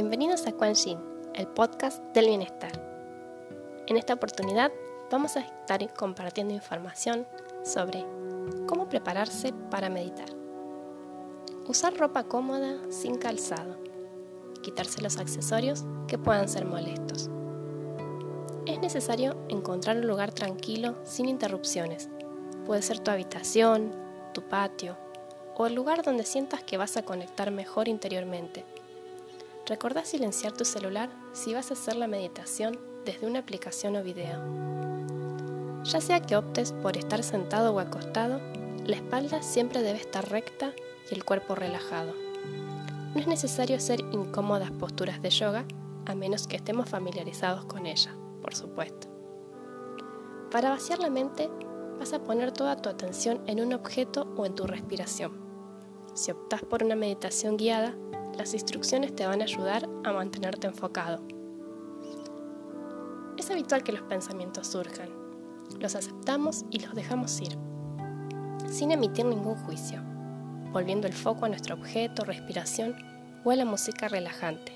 Bienvenidos a Quan Yin, el podcast del bienestar. En esta oportunidad vamos a estar compartiendo información sobre cómo prepararse para meditar. Usar ropa cómoda sin calzado. Quitarse los accesorios que puedan ser molestos. Es necesario encontrar un lugar tranquilo sin interrupciones. Puede ser tu habitación, tu patio o el lugar donde sientas que vas a conectar mejor interiormente Recordá silenciar tu celular si vas a hacer la meditación desde una aplicación o video. Ya sea que optes por estar sentado o acostado, la espalda siempre debe estar recta y el cuerpo relajado. No es necesario hacer incómodas posturas de yoga a menos que estemos familiarizados con ella, por supuesto. Para vaciar la mente, vas a poner toda tu atención en un objeto o en tu respiración. Si optas por una meditación guiada, las instrucciones te van a ayudar a mantenerte enfocado. Es habitual que los pensamientos surjan. Los aceptamos y los dejamos ir, sin emitir ningún juicio, volviendo el foco a nuestro objeto, respiración o a la música relajante.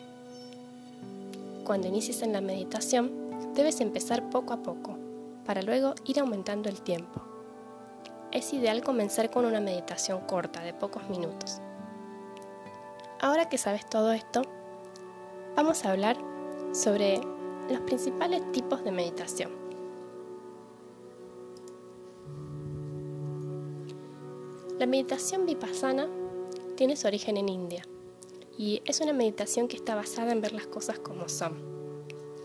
Cuando inicies en la meditación, debes empezar poco a poco, para luego ir aumentando el tiempo. Es ideal comenzar con una meditación corta de pocos minutos Ahora que sabes todo esto, vamos a hablar sobre los principales tipos de meditación. La meditación vipassana tiene su origen en India y es una meditación que está basada en ver las cosas como son.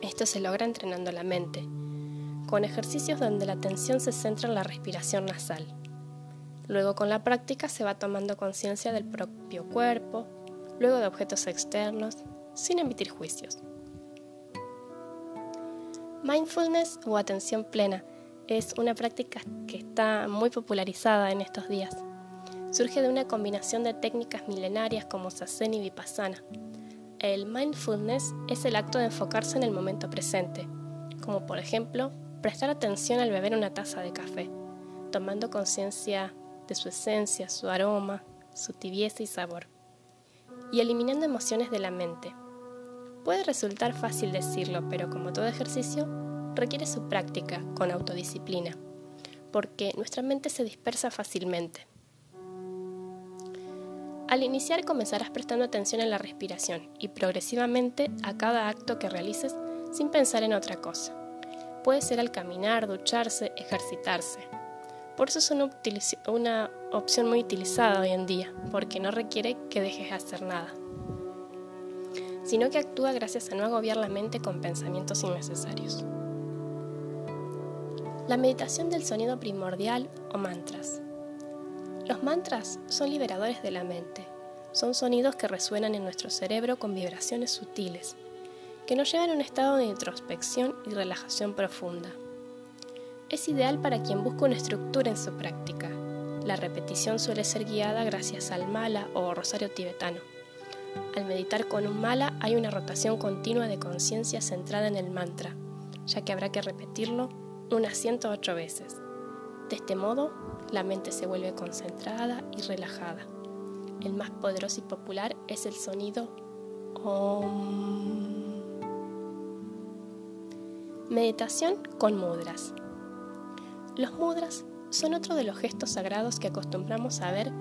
Esto se logra entrenando la mente, con ejercicios donde la atención se centra en la respiración nasal. Luego con la práctica se va tomando conciencia del propio cuerpo, luego de objetos externos, sin emitir juicios. Mindfulness o atención plena es una práctica que está muy popularizada en estos días. Surge de una combinación de técnicas milenarias como Sazen y Vipassana. El mindfulness es el acto de enfocarse en el momento presente, como por ejemplo prestar atención al beber una taza de café, tomando conciencia de su esencia, su aroma, su tibieza y sabor y eliminando emociones de la mente. Puede resultar fácil decirlo, pero como todo ejercicio, requiere su práctica con autodisciplina, porque nuestra mente se dispersa fácilmente. Al iniciar comenzarás prestando atención a la respiración y progresivamente a cada acto que realices sin pensar en otra cosa. Puede ser al caminar, ducharse, ejercitarse. Por eso es una, opción muy utilizada hoy en día, porque no requiere que dejes de hacer nada, sino que actúa gracias a no agobiar la mente con pensamientos innecesarios. La meditación del sonido primordial o mantras. Los mantras son liberadores de la mente. Son sonidos que resuenan en nuestro cerebro con vibraciones sutiles, que nos llevan a un estado de introspección y relajación profunda es ideal para quien busca una estructura en su práctica. La repetición suele ser guiada gracias al mala o rosario tibetano. Al meditar con un mala hay una rotación continua de conciencia centrada en el mantra, ya que habrá que repetirlo unas 108 veces. De este modo, la mente se vuelve concentrada y relajada. El más poderoso y popular es el sonido OM. Meditación con mudras. Los mudras son otro de los gestos sagrados que acostumbramos a ver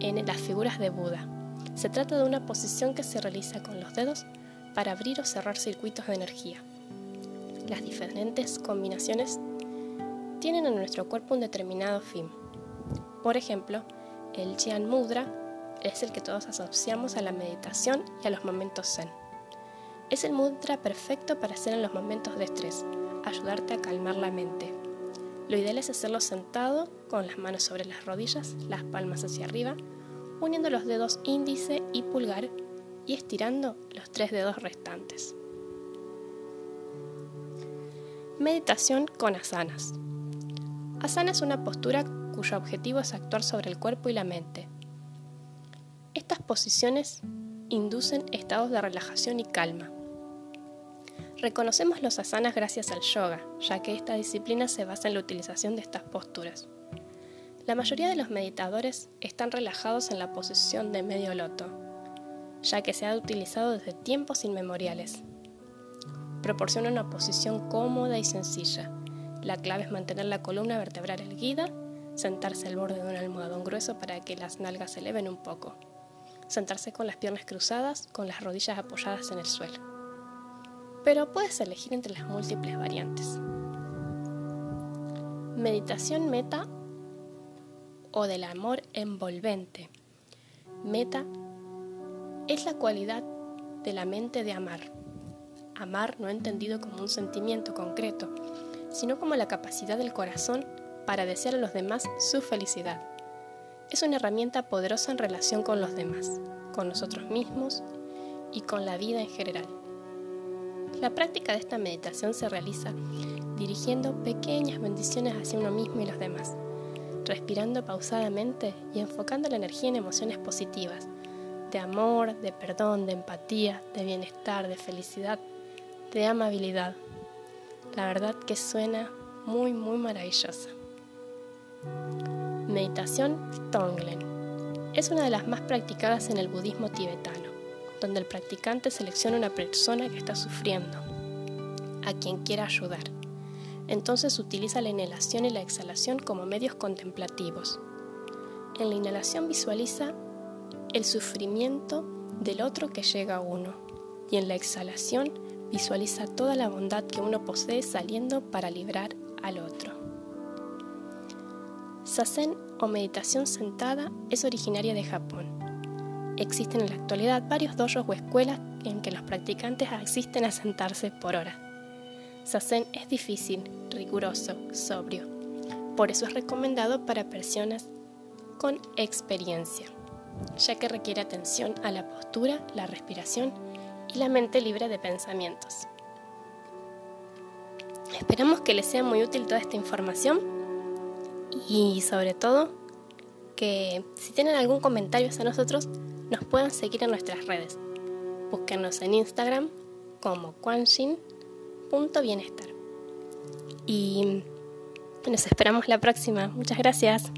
en las figuras de Buda. Se trata de una posición que se realiza con los dedos para abrir o cerrar circuitos de energía. Las diferentes combinaciones tienen en nuestro cuerpo un determinado fin. Por ejemplo, el Jian Mudra es el que todos asociamos a la meditación y a los momentos zen. Es el mudra perfecto para hacer en los momentos de estrés, ayudarte a calmar la mente. Lo ideal es hacerlo sentado, con las manos sobre las rodillas, las palmas hacia arriba, uniendo los dedos índice y pulgar y estirando los tres dedos restantes. Meditación con asanas. Asana es una postura cuyo objetivo es actuar sobre el cuerpo y la mente. Estas posiciones inducen estados de relajación y calma, Reconocemos los asanas gracias al yoga, ya que esta disciplina se basa en la utilización de estas posturas. La mayoría de los meditadores están relajados en la posición de medio loto. ya que se ha utilizado desde tiempos inmemoriales. Proporciona una posición cómoda y sencilla. La clave es mantener la columna vertebral erguida, sentarse al borde de un almohadón grueso para que las nalgas se eleven un poco. Sentarse con las piernas cruzadas, con las rodillas apoyadas en el suelo. Pero puedes elegir entre las múltiples variantes. Meditación meta o del amor envolvente. Meta es la cualidad de la mente de amar. Amar no entendido como un sentimiento concreto, sino como la capacidad del corazón para desear a los demás su felicidad. Es una herramienta poderosa en relación con los demás, con nosotros mismos y con la vida en general. La práctica de esta meditación se realiza dirigiendo pequeñas bendiciones hacia uno mismo y los demás, respirando pausadamente y enfocando la energía en emociones positivas, de amor, de perdón, de empatía, de bienestar, de felicidad, de amabilidad. La verdad que suena muy, muy maravillosa. Meditación Tonglen. Es una de las más practicadas en el budismo tibetano, donde el practicante selecciona una persona que está sufriendo, a quien quiera ayudar. Entonces utiliza la inhalación y la exhalación como medios contemplativos. En la inhalación visualiza el sufrimiento del otro que llega a uno y en la exhalación visualiza toda la bondad que uno posee saliendo para librar al otro. Sazen o meditación sentada es originaria de Japón. Existen en la actualidad varios dojos o escuelas en que los practicantes asisten a sentarse por hora. Sazen es difícil, riguroso, sobrio. Por eso es recomendado para personas con experiencia ya que requiere atención a la postura, la respiración y la mente libre de pensamientos. Esperamos que les sea muy útil toda esta información y sobre todo que si tienen algún comentario hacia nosotros nos puedan seguir en nuestras redes. Búsquenos en Instagram como quanshin.bienestar. Y nos esperamos la próxima. Muchas gracias.